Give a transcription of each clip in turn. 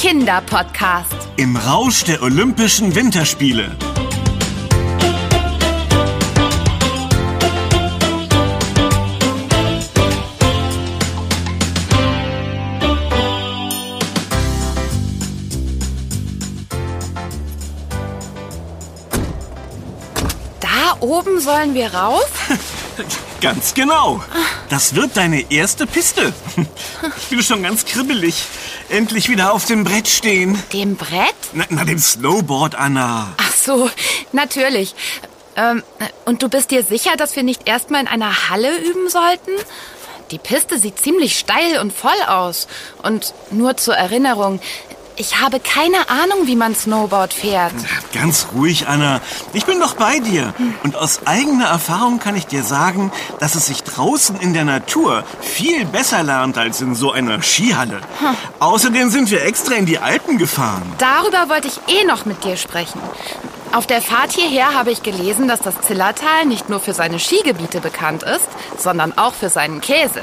Kinderpodcast. Im Rausch der Olympischen Winterspiele. Da oben sollen wir rauf? Ganz genau. Das wird deine erste Piste. Ich bin schon ganz kribbelig. Endlich wieder auf dem Brett stehen. Dem Brett? Na, na dem Snowboard, Anna. Ach so, natürlich. Ähm, und du bist dir sicher, dass wir nicht erstmal in einer Halle üben sollten? Die Piste sieht ziemlich steil und voll aus. Und nur zur Erinnerung, ich habe keine Ahnung, wie man Snowboard fährt. Ganz ruhig, Anna. Ich bin doch bei dir. Und aus eigener Erfahrung kann ich dir sagen, dass es sich draußen in der Natur viel besser lernt als in so einer Skihalle. Außerdem sind wir extra in die Alpen gefahren. Darüber wollte ich eh noch mit dir sprechen. Auf der Fahrt hierher habe ich gelesen, dass das Zillertal nicht nur für seine Skigebiete bekannt ist, sondern auch für seinen Käse.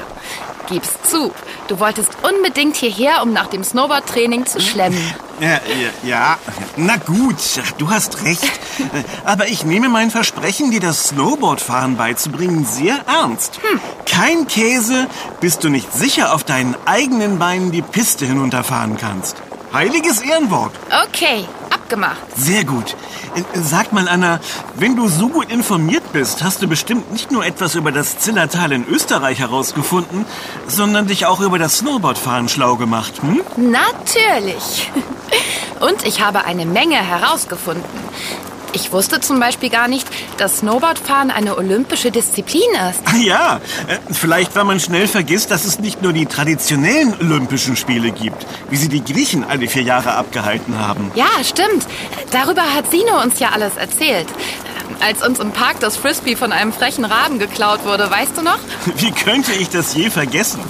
Gib's zu, du wolltest unbedingt hierher, um nach dem Snowboard-Training zu schlemmen. Ja, ja, ja, na gut, du hast recht. Aber ich nehme mein Versprechen, dir das Snowboardfahren beizubringen, sehr ernst. Kein Käse, bis du nicht sicher auf deinen eigenen Beinen die Piste hinunterfahren kannst. Heiliges Ehrenwort. Okay, abgemacht. Sehr gut. Äh, Sag mal, Anna, wenn du so gut informiert bist, hast du bestimmt nicht nur etwas über das Zillertal in Österreich herausgefunden, sondern dich auch über das Snowboardfahren schlau gemacht, hm? Natürlich. Und ich habe eine Menge herausgefunden. Ich wusste zum Beispiel gar nicht, dass Snowboardfahren eine olympische Disziplin ist. Ah Ja, äh, vielleicht weil man schnell vergisst, dass es nicht nur die traditionellen Olympischen Spiele gibt, wie sie die Griechen alle vier Jahre abgehalten haben. Ja, stimmt. Darüber hat Sino uns ja alles erzählt. Als uns im Park das Frisbee von einem frechen Raben geklaut wurde, weißt du noch? Wie könnte ich das je vergessen?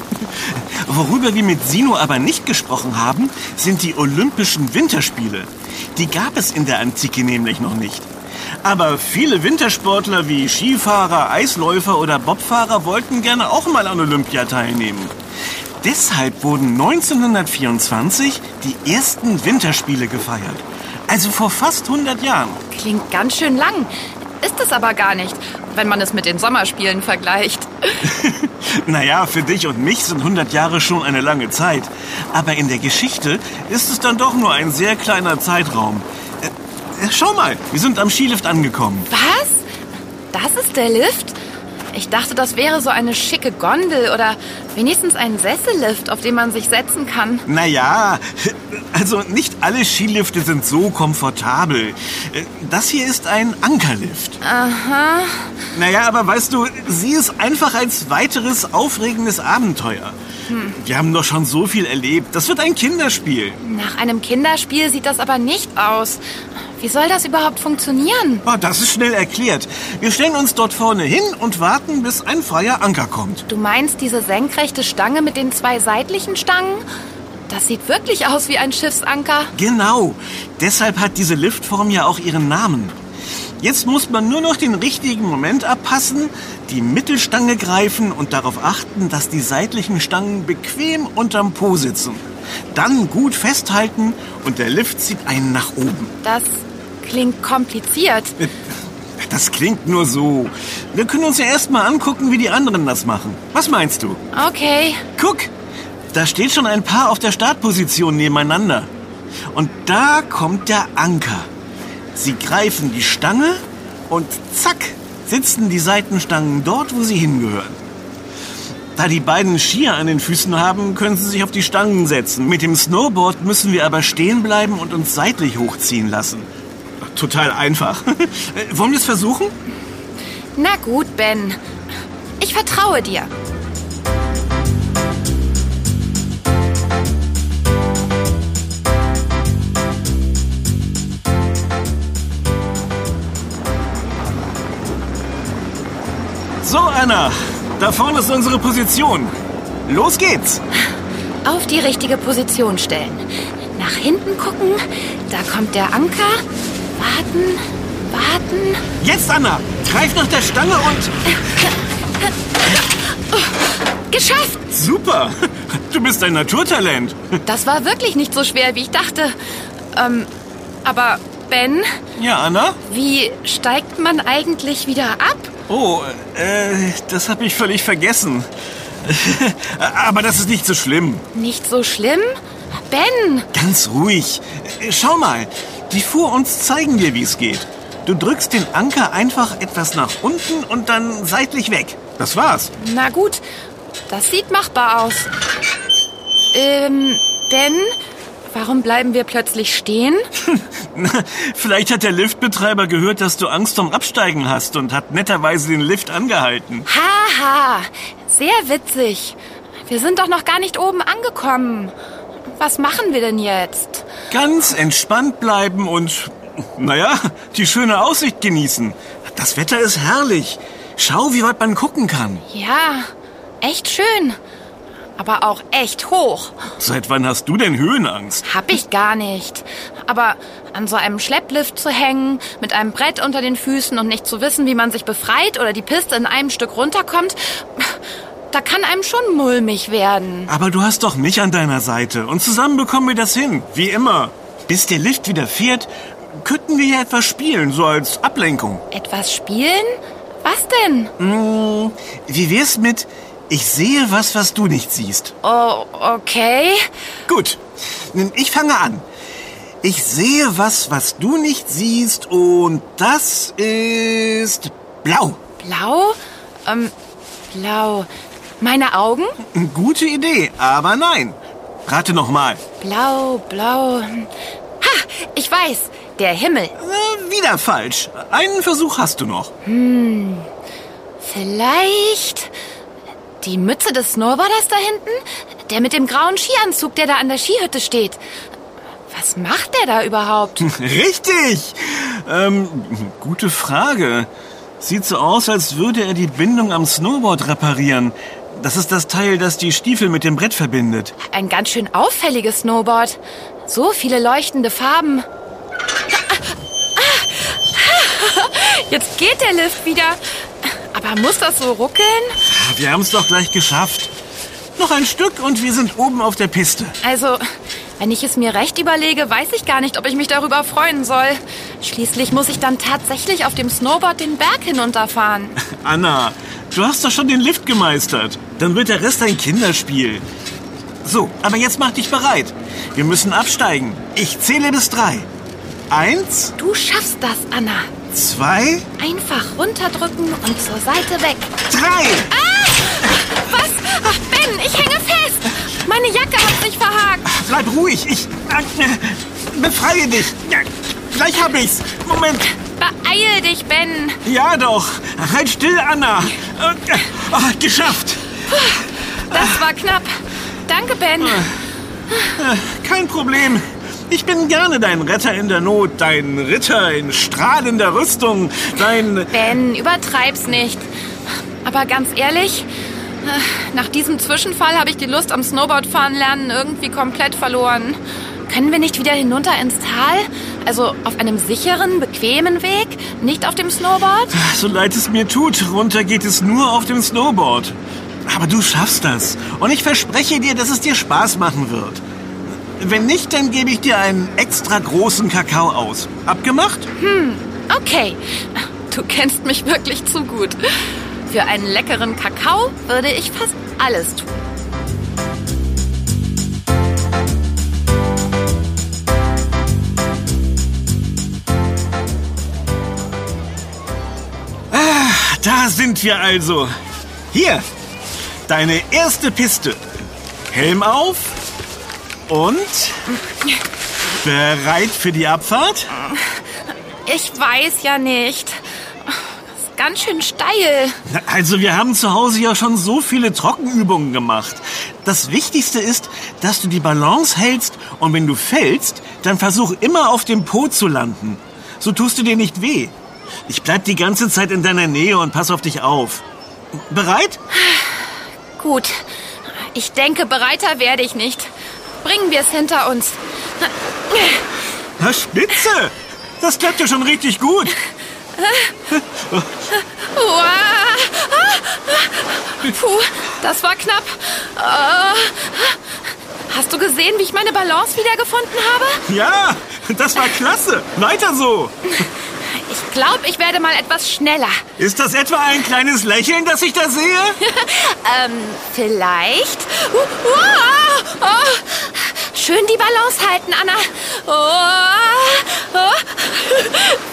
Worüber wir mit Sino aber nicht gesprochen haben, sind die Olympischen Winterspiele. Die gab es in der Antike nämlich noch nicht. Aber viele Wintersportler wie Skifahrer, Eisläufer oder Bobfahrer wollten gerne auch mal an Olympia teilnehmen. Deshalb wurden 1924 die ersten Winterspiele gefeiert. Also vor fast 100 Jahren. Klingt ganz schön lang. Ist es aber gar nicht, wenn man es mit den Sommerspielen vergleicht. Naja, für dich und mich sind 100 Jahre schon eine lange Zeit. Aber in der Geschichte ist es dann doch nur ein sehr kleiner Zeitraum. Äh, schau mal, wir sind am Skilift angekommen. Was? Das ist der Lift? Ich dachte, das wäre so eine schicke Gondel oder wenigstens ein Sessellift, auf den man sich setzen kann. Naja, also nicht alle Skilifte sind so komfortabel. Das hier ist ein Ankerlift. Aha. Naja, aber weißt du, sieh es einfach als weiteres aufregendes Abenteuer. Wir haben doch schon so viel erlebt. Das wird ein Kinderspiel. Nach einem Kinderspiel sieht das aber nicht aus. Wie soll das überhaupt funktionieren? Oh, das ist schnell erklärt. Wir stellen uns dort vorne hin und warten, bis ein freier Anker kommt. Du meinst diese senkrechte Stange mit den zwei seitlichen Stangen? Das sieht wirklich aus wie ein Schiffsanker. Genau. Deshalb hat diese Liftform ja auch ihren Namen. Jetzt muss man nur noch den richtigen Moment abpassen, die Mittelstange greifen und darauf achten, dass die seitlichen Stangen bequem unterm Po sitzen. Dann gut festhalten und der Lift zieht einen nach oben. Das klingt kompliziert. Das klingt nur so. Wir können uns ja erstmal angucken, wie die anderen das machen. Was meinst du? Okay. Guck, da steht schon ein Paar auf der Startposition nebeneinander. Und da kommt der Anker. Sie greifen die Stange und zack, sitzen die Seitenstangen dort, wo sie hingehören. Da die beiden Skier an den Füßen haben, können sie sich auf die Stangen setzen. Mit dem Snowboard müssen wir aber stehen bleiben und uns seitlich hochziehen lassen. Total einfach. Wollen wir es versuchen? Na gut, Ben. Ich vertraue dir. So, Anna, da vorne ist unsere Position. Los geht's. Auf die richtige Position stellen. Nach hinten gucken. Da kommt der Anker. Warten, warten. Jetzt, Anna, greif nach der Stange und... Geschafft! Super! Du bist ein Naturtalent. Das war wirklich nicht so schwer, wie ich dachte. Ähm, aber Ben, Ja, Anna? wie steigt man eigentlich wieder ab? Oh, äh, das habe ich völlig vergessen. Aber das ist nicht so schlimm. Nicht so schlimm? Ben, Ganz ruhig. Schau mal, die Fuhr uns zeigen dir, wie es geht. Du drückst den Anker einfach etwas nach unten und dann seitlich weg. Das war's. na gut, das sieht machbar aus. Ähm, Ben, warum bleiben wir plötzlich stehen? Vielleicht hat der Liftbetreiber gehört, dass du Angst vorm Absteigen hast und hat netterweise den Lift angehalten. Haha, sehr witzig. Wir sind doch noch gar nicht oben angekommen. Was machen wir denn jetzt? Ganz entspannt bleiben und, naja, die schöne Aussicht genießen. Das Wetter ist herrlich. Schau, wie weit man gucken kann. Ja, echt schön. Aber auch echt hoch. Seit wann hast du denn Höhenangst? Hab ich gar nicht. Aber an so einem Schlepplift zu hängen, mit einem Brett unter den Füßen und nicht zu wissen, wie man sich befreit oder die Piste in einem Stück runterkommt, da kann einem schon mulmig werden. Aber du hast doch mich an deiner Seite und zusammen bekommen wir das hin, wie immer. Bis der Lift wieder fährt, könnten wir ja etwas spielen, so als Ablenkung. Etwas spielen? Was denn? Hm, wie wär's mit Ich sehe was, was du nicht siehst? Oh, okay. Gut, ich fange an. Ich sehe was, was du nicht siehst und das ist blau. Blau? Ähm, blau. Meine Augen? Gute Idee, aber nein. Rate noch mal. Blau, blau. Ha, ich weiß. Der Himmel. Äh, wieder falsch. Einen Versuch hast du noch. Vielleicht die Mütze des Snowboarders da hinten? Der mit dem grauen Skianzug, der da an der Skihütte steht. Was macht der da überhaupt? Richtig. Ähm, gute Frage. Sieht so aus, als würde er die Bindung am Snowboard reparieren. Das ist das Teil, das die Stiefel mit dem Brett verbindet. Ein ganz schön auffälliges Snowboard. So viele leuchtende Farben. Jetzt geht der Lift wieder. Aber muss das so ruckeln? Wir haben es doch gleich geschafft. Noch ein Stück und wir sind oben auf der Piste. Also, wenn ich es mir recht überlege, weiß ich gar nicht, ob ich mich darüber freuen soll. Schließlich muss ich dann tatsächlich auf dem Snowboard den Berg hinunterfahren. Anna, du hast doch schon den Lift gemeistert. Dann wird der Rest ein Kinderspiel. So, aber jetzt mach dich bereit. Wir müssen absteigen. Ich zähle bis drei. Eins, Du schaffst das, Anna. Zwei, Einfach runterdrücken und zur Seite weg. drei. Was? Ach, Ben, ich hänge fest. Meine Jacke hat sich verhakt. Bleib ruhig. Ich äh, befreie dich. Ja, gleich hab ich's. Moment. Beeil dich, Ben. Ja doch. Halt still, Anna. Äh, ah, geschafft. Das war knapp. Danke, Ben. Kein Problem. Ich bin gerne dein Retter in der Not, dein Ritter in strahlender Rüstung, dein... Ben, übertreib's nicht. Aber ganz ehrlich, nach diesem Zwischenfall habe ich die Lust am Snowboardfahren lernen irgendwie komplett verloren. Können wir nicht wieder hinunter ins Tal? Also auf einem sicheren, bequemen Weg? Nicht auf dem Snowboard? So leid es mir tut, runter geht es nur auf dem Snowboard. Aber du schaffst das. Und ich verspreche dir, dass es dir Spaß machen wird. Wenn nicht, dann gebe ich dir einen extra großen Kakao aus. Abgemacht? Okay. Du kennst mich wirklich zu gut. Für einen leckeren Kakao würde ich fast alles tun. Da sind wir also. Hier, deine erste Piste. Helm auf und bereit für die Abfahrt? Ich weiß ja nicht. Das ist ganz schön steil. Also wir haben zu Hause ja schon so viele Trockenübungen gemacht. Das Wichtigste ist, dass du die Balance hältst und wenn du fällst, dann versuch immer auf dem Po zu landen. So tust du dir nicht weh. Ich bleib die ganze Zeit in deiner Nähe und pass auf dich auf. Bereit? Gut. Ich denke, bereiter werde ich nicht. Bringen wir es hinter uns. Na, spitze! Das klappt ja schon richtig gut. Puh, das war knapp. Hast du gesehen, wie ich meine Balance wiedergefunden habe? Ja, das war klasse. Weiter so. Ich glaube, ich werde mal etwas schneller. Ist das etwa ein kleines Lächeln, das ich da sehe? ähm, vielleicht. Uh, uh, oh. Schön die Balance halten, Anna. Oh, oh.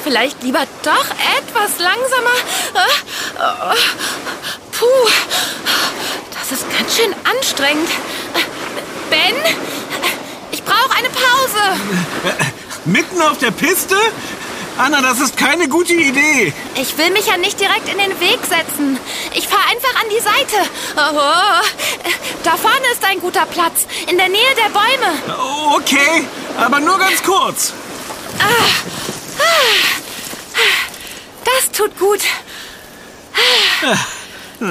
Vielleicht lieber doch etwas langsamer. Oh, Puh, das ist ganz schön anstrengend. Ben, ich brauche eine Pause. Mitten auf der Piste? Anna, das ist keine gute Idee. Ich will mich ja nicht direkt in den Weg setzen. Ich fahre einfach an die Seite. Oh, da vorne ist ein guter Platz, in der Nähe der Bäume. Okay, aber nur ganz kurz. Das tut gut.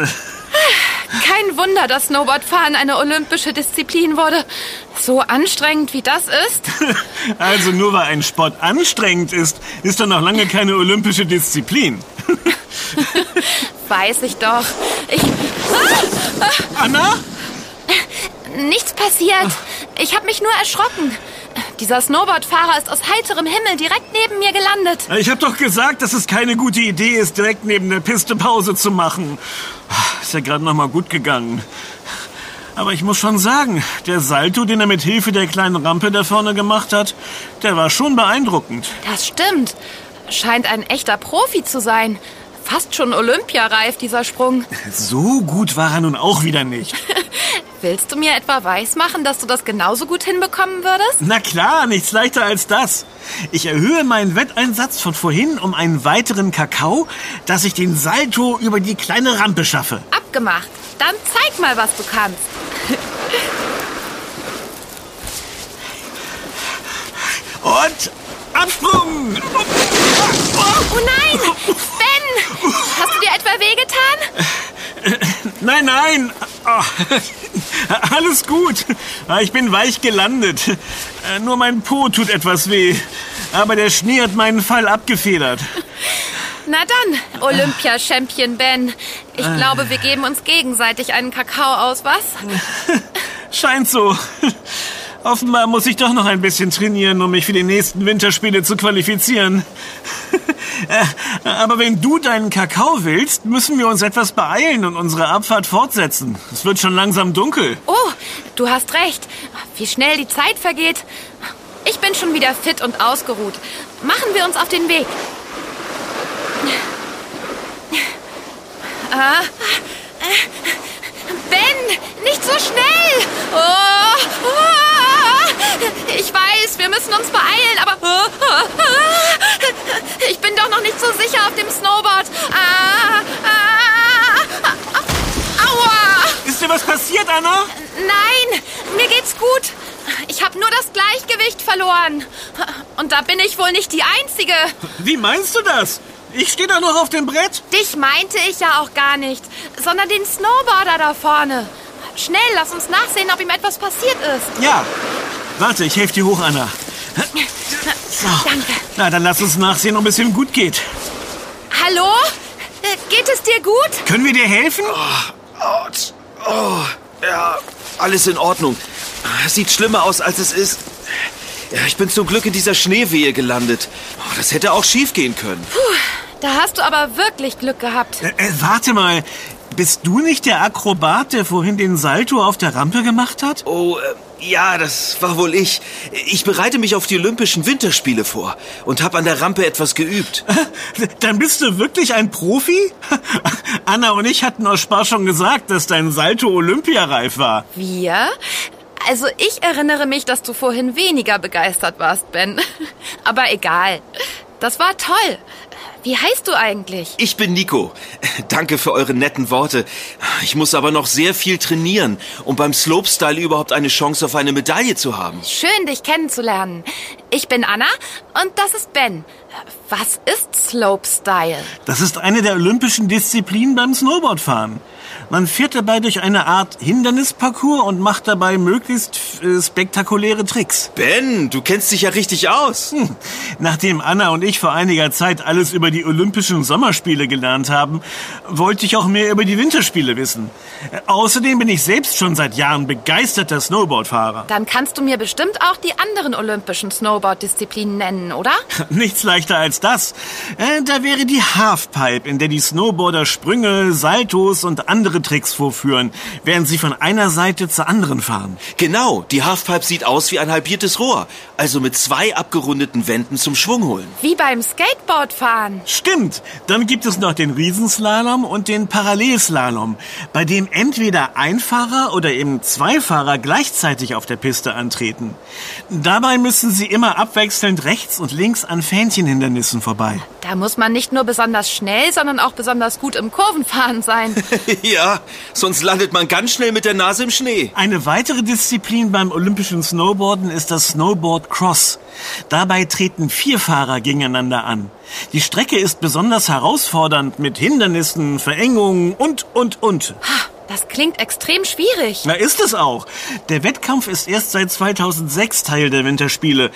Kein Wunder, dass Snowboardfahren eine olympische Disziplin wurde. So anstrengend wie das ist. Also nur weil ein Sport anstrengend ist, ist er noch lange keine olympische Disziplin. Weiß ich doch. Ich. Anna? Nichts passiert. Ich habe mich nur erschrocken. Dieser Snowboardfahrer ist aus heiterem Himmel direkt neben mir gelandet. Ich habe doch gesagt, dass es keine gute Idee ist, direkt neben der Piste Pause zu machen. Ist ja gerade noch mal gut gegangen. Aber ich muss schon sagen, der Salto, den er mit Hilfe der kleinen Rampe da vorne gemacht hat, der war schon beeindruckend. Das stimmt. Scheint ein echter Profi zu sein. Fast schon Olympiareif, dieser Sprung. So gut war er nun auch wieder nicht. Willst du mir etwa weismachen, dass du das genauso gut hinbekommen würdest? Na klar, nichts leichter als das. Ich erhöhe meinen Wetteinsatz von vorhin um einen weiteren Kakao, dass ich den Salto über die kleine Rampe schaffe. Abgemacht. Dann zeig mal, was du kannst. Und Absprung! Oh nein! Ben! Hast du dir etwa wehgetan? Nein, nein! Oh, alles gut. Ich bin weich gelandet. Nur mein Po tut etwas weh. Aber der Schnee hat meinen Fall abgefedert. Na dann, Olympia-Champion Ben. Ich glaube, wir geben uns gegenseitig einen Kakao aus, was? Scheint so. Offenbar muss ich doch noch ein bisschen trainieren, um mich für die nächsten Winterspiele zu qualifizieren. Aber wenn du deinen Kakao willst, müssen wir uns etwas beeilen und unsere Abfahrt fortsetzen. Es wird schon langsam dunkel. Oh, du hast recht. Wie schnell die Zeit vergeht. Ich bin schon wieder fit und ausgeruht. Machen wir uns auf den Weg. Ah. Ben, nicht so schnell! Oh, oh, ich weiß, wir müssen uns beeilen, aber ich bin doch noch nicht so sicher auf dem Snowboard. Aua! Ist dir was passiert, Anna? Nein, mir geht's gut. Ich habe nur das Gleichgewicht verloren. Und da bin ich wohl nicht die Einzige. Wie meinst du das? Ich stehe da noch auf dem Brett. Dich meinte ich ja auch gar nicht, sondern den Snowboarder da vorne. Schnell, lass uns nachsehen, ob ihm etwas passiert ist. Ja. Warte, ich helfe dir hoch, Anna. So. Danke. Na, dann lass uns nachsehen, ob es ihm gut geht. Hallo? Äh, Geht es dir gut? Können wir dir helfen? Autsch. Oh, ja, alles in Ordnung. Es sieht schlimmer aus, als es ist. Ja, ich bin zum Glück in dieser Schneewehe gelandet. Oh, das hätte auch schief gehen können. Da hast du aber wirklich Glück gehabt. Äh, äh, warte mal. Bist du nicht der Akrobat, der vorhin den Salto auf der Rampe gemacht hat? Oh, äh, ja, das war wohl ich. Ich bereite mich auf die Olympischen Winterspiele vor und habe an der Rampe etwas geübt. Dann bist du wirklich ein Profi? Anna und ich hatten aus Spaß schon gesagt, dass dein Salto olympiareif war. Wir? Also ich erinnere mich, dass du vorhin weniger begeistert warst, Ben. Aber egal. Das war toll. Wie heißt du eigentlich? Ich bin Nico. Danke für eure netten Worte. Ich muss aber noch sehr viel trainieren, um beim Slopestyle überhaupt eine Chance auf eine Medaille zu haben. Schön, dich kennenzulernen. Ich bin Anna und das ist Ben. Was ist Slopestyle? Das ist eine der olympischen Disziplinen beim Snowboardfahren. Man fährt dabei durch eine Art Hindernisparcours und macht dabei möglichst äh, spektakuläre Tricks. Ben, du kennst dich ja richtig aus. Hm. Nachdem Anna und ich vor einiger Zeit alles über die Olympischen Sommerspiele gelernt haben, wollte ich auch mehr über die Winterspiele wissen. Äh, außerdem bin ich selbst schon seit Jahren begeisterter Snowboardfahrer. Dann kannst du mir bestimmt auch die anderen olympischen Snowboard-Disziplinen nennen, oder? Nichts leichter als das. Äh, da wäre die Halfpipe, in der die Snowboarder Sprünge, Saltos und andere Tricks vorführen, während sie von einer Seite zur anderen fahren. Genau, die Halfpipe sieht aus wie ein halbiertes Rohr, also mit zwei abgerundeten Wänden zum Schwung holen. Wie beim Skateboardfahren. Stimmt. Dann gibt es noch den Riesenslalom und den Parallelslalom, bei dem entweder ein Fahrer oder eben zwei Fahrer gleichzeitig auf der Piste antreten. Dabei müssen sie immer abwechselnd rechts und links an Fähnchenhindernissen vorbei. Da muss man nicht nur besonders schnell, sondern auch besonders gut im Kurvenfahren sein. ja, sonst landet man ganz schnell mit der Nase im Schnee. Eine weitere Disziplin beim olympischen Snowboarden ist das Snowboard Cross. Dabei treten vier Fahrer gegeneinander an. Die Strecke ist besonders herausfordernd mit Hindernissen, Verengungen und, und, und. Das klingt extrem schwierig. Na, ist es auch. Der Wettkampf ist erst seit 2006 Teil der Winterspiele.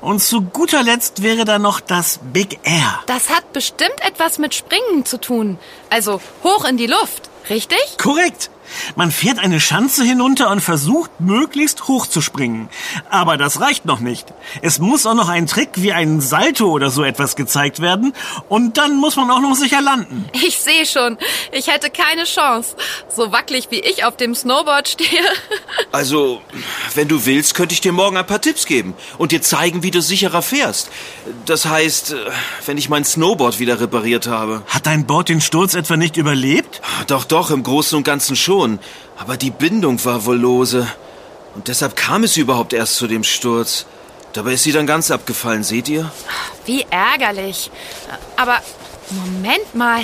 Und zu guter Letzt wäre da noch das Big Air. Das hat bestimmt etwas mit Springen zu tun. Also hoch in die Luft, richtig? Korrekt. Man fährt eine Schanze hinunter und versucht, möglichst hoch zu springen. Aber das reicht noch nicht. Es muss auch noch ein Trick wie ein Salto oder so etwas gezeigt werden. Und dann muss man auch noch sicher landen. Ich sehe schon. Ich hätte keine Chance. So wackelig wie ich auf dem Snowboard stehe. Also, wenn du willst, könnte ich dir morgen ein paar Tipps geben und dir zeigen, wie du sicherer fährst. Das heißt, wenn ich mein Snowboard wieder repariert habe. Hat dein Board den Sturz etwa nicht überlebt? Doch, doch, im Großen und Ganzen schon. Aber die Bindung war wohl lose. Und deshalb kam es überhaupt erst zu dem Sturz. Dabei ist sie dann ganz abgefallen, seht ihr? Wie ärgerlich. Aber Moment mal.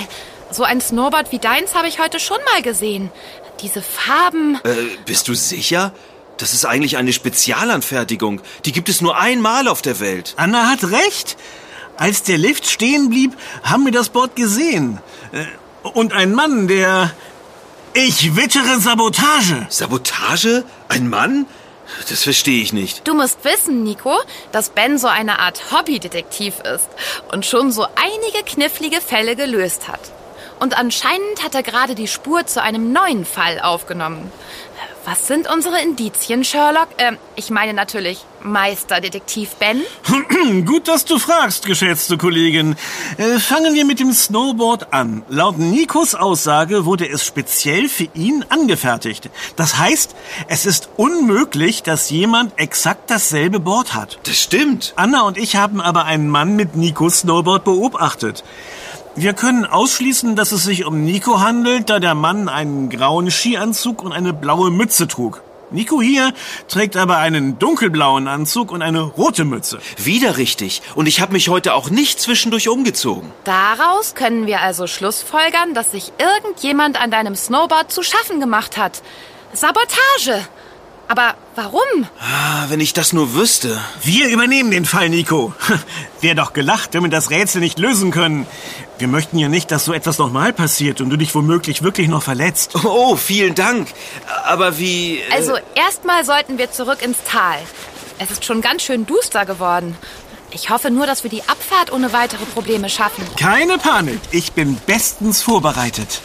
So ein Snowboard wie deins habe ich heute schon mal gesehen. Diese Farben. Äh, bist du sicher? Das ist eigentlich eine Spezialanfertigung. Die gibt es nur einmal auf der Welt. Anna hat recht. Als der Lift stehen blieb, haben wir das Board gesehen. Äh, und ein Mann, der... Ich wittere Sabotage. Sabotage? Ein Mann? Das verstehe ich nicht. Du musst wissen, Nico, dass Ben so eine Art Hobbydetektiv ist und schon so einige knifflige Fälle gelöst hat. Und anscheinend hat er gerade die Spur zu einem neuen Fall aufgenommen. Was sind unsere Indizien, Sherlock? Ähm, ich meine natürlich Meisterdetektiv Ben. Gut, dass du fragst, geschätzte Kollegin. Äh, fangen wir mit dem Snowboard an. Laut Nikos Aussage wurde es speziell für ihn angefertigt. Das heißt, es ist unmöglich, dass jemand exakt dasselbe Board hat. Das stimmt. Anna und ich haben aber einen Mann mit Nikos Snowboard beobachtet. Wir können ausschließen, dass es sich um Nico handelt, da der Mann einen grauen Skianzug und eine blaue Mütze trug. Nico hier trägt aber einen dunkelblauen Anzug und eine rote Mütze. Wieder richtig. Und ich habe mich heute auch nicht zwischendurch umgezogen. Daraus können wir also schlussfolgern, dass sich irgendjemand an deinem Snowboard zu schaffen gemacht hat. Sabotage. Aber warum? Ah, wenn ich das nur wüsste. Wir übernehmen den Fall, Nico. Wär doch gelacht, wenn wir das Rätsel nicht lösen können. Wir möchten ja nicht, dass so etwas nochmal passiert und du dich womöglich wirklich noch verletzt. Oh, vielen Dank. Aber wie... Äh also erstmal sollten wir zurück ins Tal. Es ist schon ganz schön duster geworden. Ich hoffe nur, dass wir die Abfahrt ohne weitere Probleme schaffen. Keine Panik. Ich bin bestens vorbereitet.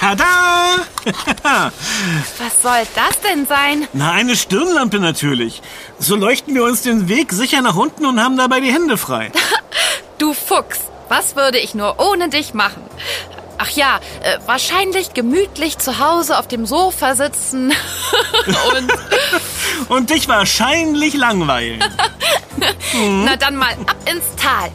Tada! Was soll das denn sein? Na, eine Stirnlampe natürlich. So leuchten wir uns den Weg sicher nach unten und haben dabei die Hände frei. du Fuchs, was würde ich nur ohne dich machen? Ach ja, äh, wahrscheinlich gemütlich zu Hause auf dem Sofa sitzen und... und dich wahrscheinlich langweilen. Na dann mal ab ins Tal.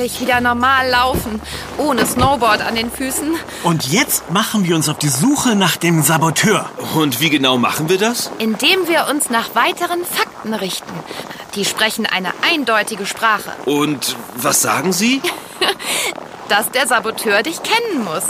Endlich wieder normal laufen, ohne Snowboard an den Füßen. Und jetzt machen wir uns auf die Suche nach dem Saboteur. Und wie genau machen wir das? Indem wir uns nach weiteren Fakten richten. Die sprechen eine eindeutige Sprache. Und was sagen sie? Dass der Saboteur dich kennen muss.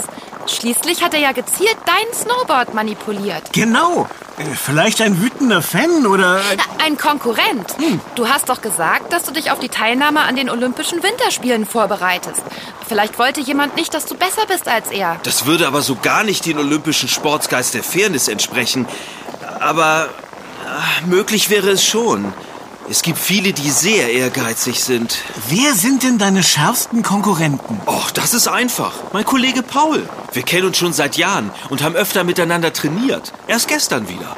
Schließlich hat er ja gezielt dein Snowboard manipuliert. Genau. Äh, Vielleicht ein wütender Fan oder... Ein Konkurrent. Du hast doch gesagt, dass du dich auf die Teilnahme an den Olympischen Winterspielen vorbereitest. Vielleicht wollte jemand nicht, dass du besser bist als er. Das würde aber so gar nicht den olympischen Sportsgeist der Fairness entsprechen. Aber äh, möglich wäre es schon. Es gibt viele, die sehr ehrgeizig sind. Wer sind denn deine schärfsten Konkurrenten? Och, das ist einfach. Mein Kollege Paul. Wir kennen uns schon seit Jahren und haben öfter miteinander trainiert. Erst gestern wieder.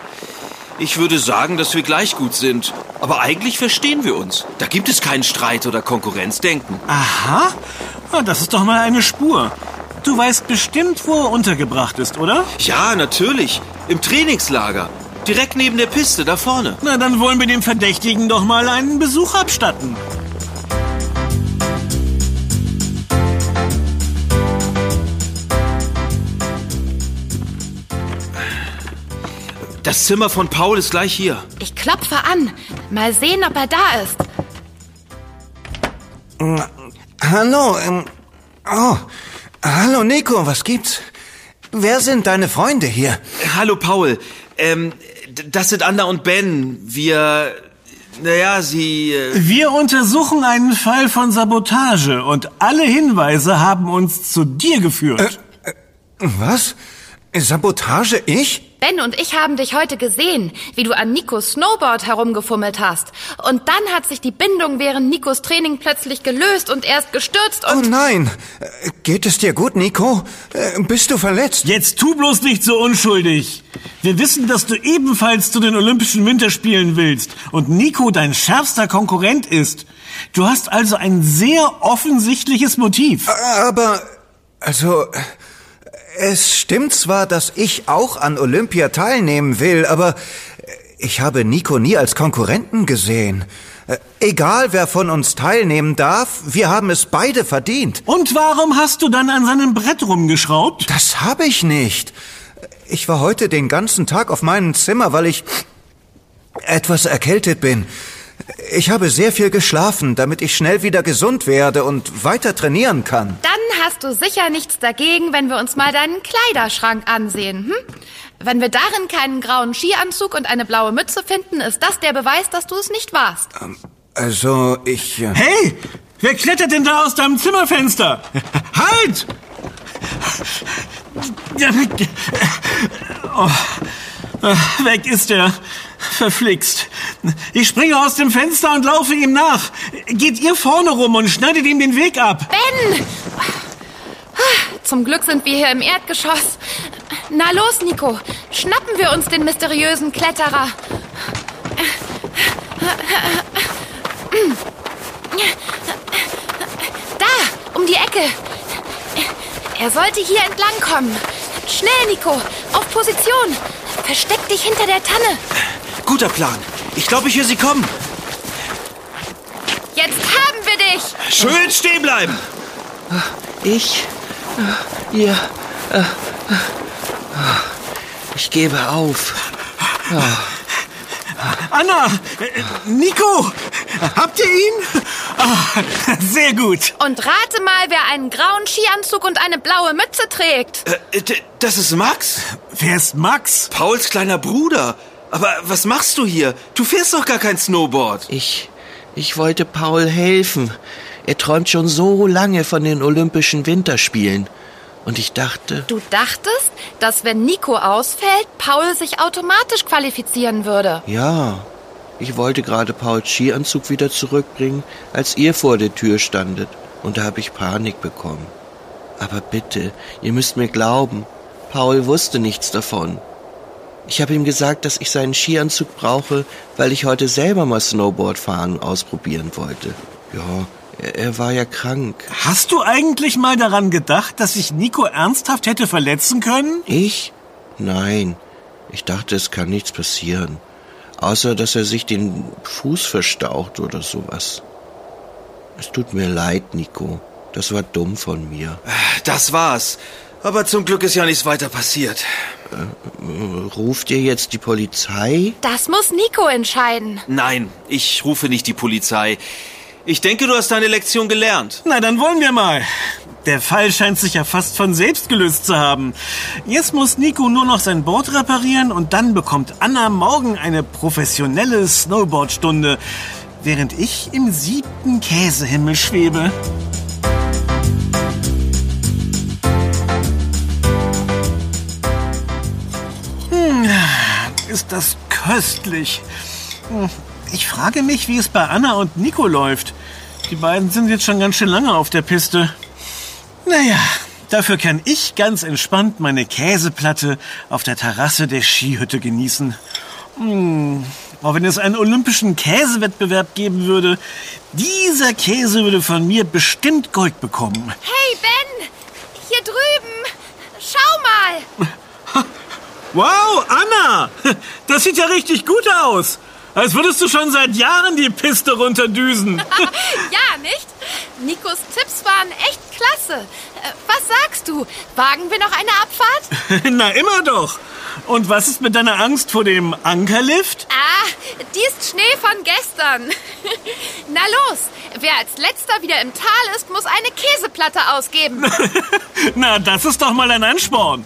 Ich würde sagen, dass wir gleich gut sind. Aber eigentlich verstehen wir uns. Da gibt es keinen Streit oder Konkurrenzdenken. Aha. Das ist doch mal eine Spur. Du weißt bestimmt, wo er untergebracht ist, oder? Ja, natürlich. Im Trainingslager. Direkt neben der Piste, da vorne. Na, dann wollen wir dem Verdächtigen doch mal einen Besuch abstatten. Das Zimmer von Paul ist gleich hier. Ich klopfe an. Mal sehen, ob er da ist. Hallo, ähm, oh, hallo Nico, was gibt's? Wer sind deine Freunde hier? Hallo Paul. Ähm, das sind Anna und Ben. Wir. Naja, sie. Äh, Wir untersuchen einen Fall von Sabotage und alle Hinweise haben uns zu dir geführt. Was? Sabotage ich? Ben und ich haben dich heute gesehen, wie du an Nikos Snowboard herumgefummelt hast. Und dann hat sich die Bindung während Nikos Training plötzlich gelöst und er ist gestürzt Oh und... nein. Äh, Geht es dir gut, Nico? Äh, Bist du verletzt? Jetzt tu bloß nicht so unschuldig. Wir wissen, dass du ebenfalls zu den Olympischen Winterspielen willst und Nico dein schärfster Konkurrent ist. Du hast also ein sehr offensichtliches Motiv. Aber, also, äh, es stimmt zwar, dass ich auch an Olympia teilnehmen will, aber äh, ich habe Nico nie als Konkurrenten gesehen. Äh, Egal, wer von uns teilnehmen darf, wir haben es beide verdient. Und warum hast du dann an seinem Brett rumgeschraubt? Das habe ich nicht. Ich war heute den ganzen Tag auf meinem Zimmer, weil ich etwas erkältet bin. Ich habe sehr viel geschlafen, damit ich schnell wieder gesund werde und weiter trainieren kann. Dann hast du sicher nichts dagegen, wenn wir uns mal deinen Kleiderschrank ansehen, hm? Wenn wir darin keinen grauen Skianzug und eine blaue Mütze finden, ist das der Beweis, dass du es nicht warst. Also, ich... äh, Hey, wer klettert denn da aus deinem Zimmerfenster? Halt! Ja, Oh, äh, weg ist er. Verflixt. Ich springe aus dem Fenster und laufe ihm nach. Geht ihr vorne rum und schneidet ihm den Weg ab. Ben! Zum Glück sind wir hier im Erdgeschoss. Na los, Nico. Schnappen wir uns den mysteriösen Kletterer. Da, um die Ecke. Er sollte hier entlang kommen. Schnell, Nico. Auf Position. Versteck dich hinter der Tanne. guter Plan. Ich glaube, ich höre sie kommen. Jetzt haben wir dich. Schön stehen bleiben. Ich? äh, Ihr? äh, äh, Ich gebe auf. Anna, Nico, habt ihr ihn? Ah, sehr gut. Und rate mal, wer einen grauen Skianzug und eine blaue Mütze trägt. Äh, das ist Max. Wer ist Max? Pauls kleiner Bruder. Aber was machst du hier? Du fährst doch gar kein Snowboard. Ich. Ich wollte Paul helfen. Er träumt schon so lange von den Olympischen Winterspielen. Und ich dachte, Du dachtest, dass wenn Nico ausfällt, Paul sich automatisch qualifizieren würde. ja, ich wollte gerade Pauls Skianzug wieder zurückbringen, als ihr vor der Tür standet. Und da habe ich Panik bekommen. Aber bitte, ihr müsst mir glauben, Paul wusste nichts davon. Ich habe ihm gesagt, dass ich seinen Skianzug brauche, weil ich heute selber mal Snowboard fahren ausprobieren wollte. Ja, er, er war ja krank. Hast du eigentlich mal daran gedacht, dass sich Nico ernsthaft hätte verletzen können? Ich? Nein. Ich dachte, es kann nichts passieren. Außer, dass er sich den Fuß verstaucht oder sowas. Es tut mir leid, Nico. Das war dumm von mir. Das war's. Aber zum Glück ist ja nichts weiter passiert. Ruft ihr jetzt die Polizei? Das muss Nico entscheiden. Nein, ich rufe nicht die Polizei. Ich denke, du hast deine Lektion gelernt. Na, dann wollen wir mal. Der Fall scheint sich ja fast von selbst gelöst zu haben. Jetzt muss Nico nur noch sein Board reparieren und dann bekommt Anna morgen eine professionelle Snowboardstunde, während ich im siebten Käsehimmel schwebe. Ist das köstlich. Hm, Ich frage mich, wie es bei Anna und Nico läuft. Die beiden sind jetzt schon ganz schön lange auf der Piste. Naja, dafür kann ich ganz entspannt meine Käseplatte auf der Terrasse der Skihütte genießen. Hm, auch wenn es einen olympischen Käsewettbewerb geben würde, dieser Käse würde von mir bestimmt Gold bekommen. Hey, Ben! Hier drüben! Schau mal! Wow, Anna! Das sieht ja richtig gut aus. Als würdest du schon seit Jahren die Piste runterdüsen. ja, nicht? Nikos Tipps waren echt klasse. Äh, Was sagst du? Wagen wir noch eine Abfahrt? Na, immer doch. Und was ist mit deiner Angst vor dem Ankerlift? Ah, die ist Schnee von gestern. Na los, wer als letzter wieder im Tal ist, muss eine Käseplatte ausgeben. Na, das ist doch mal ein Ansporn.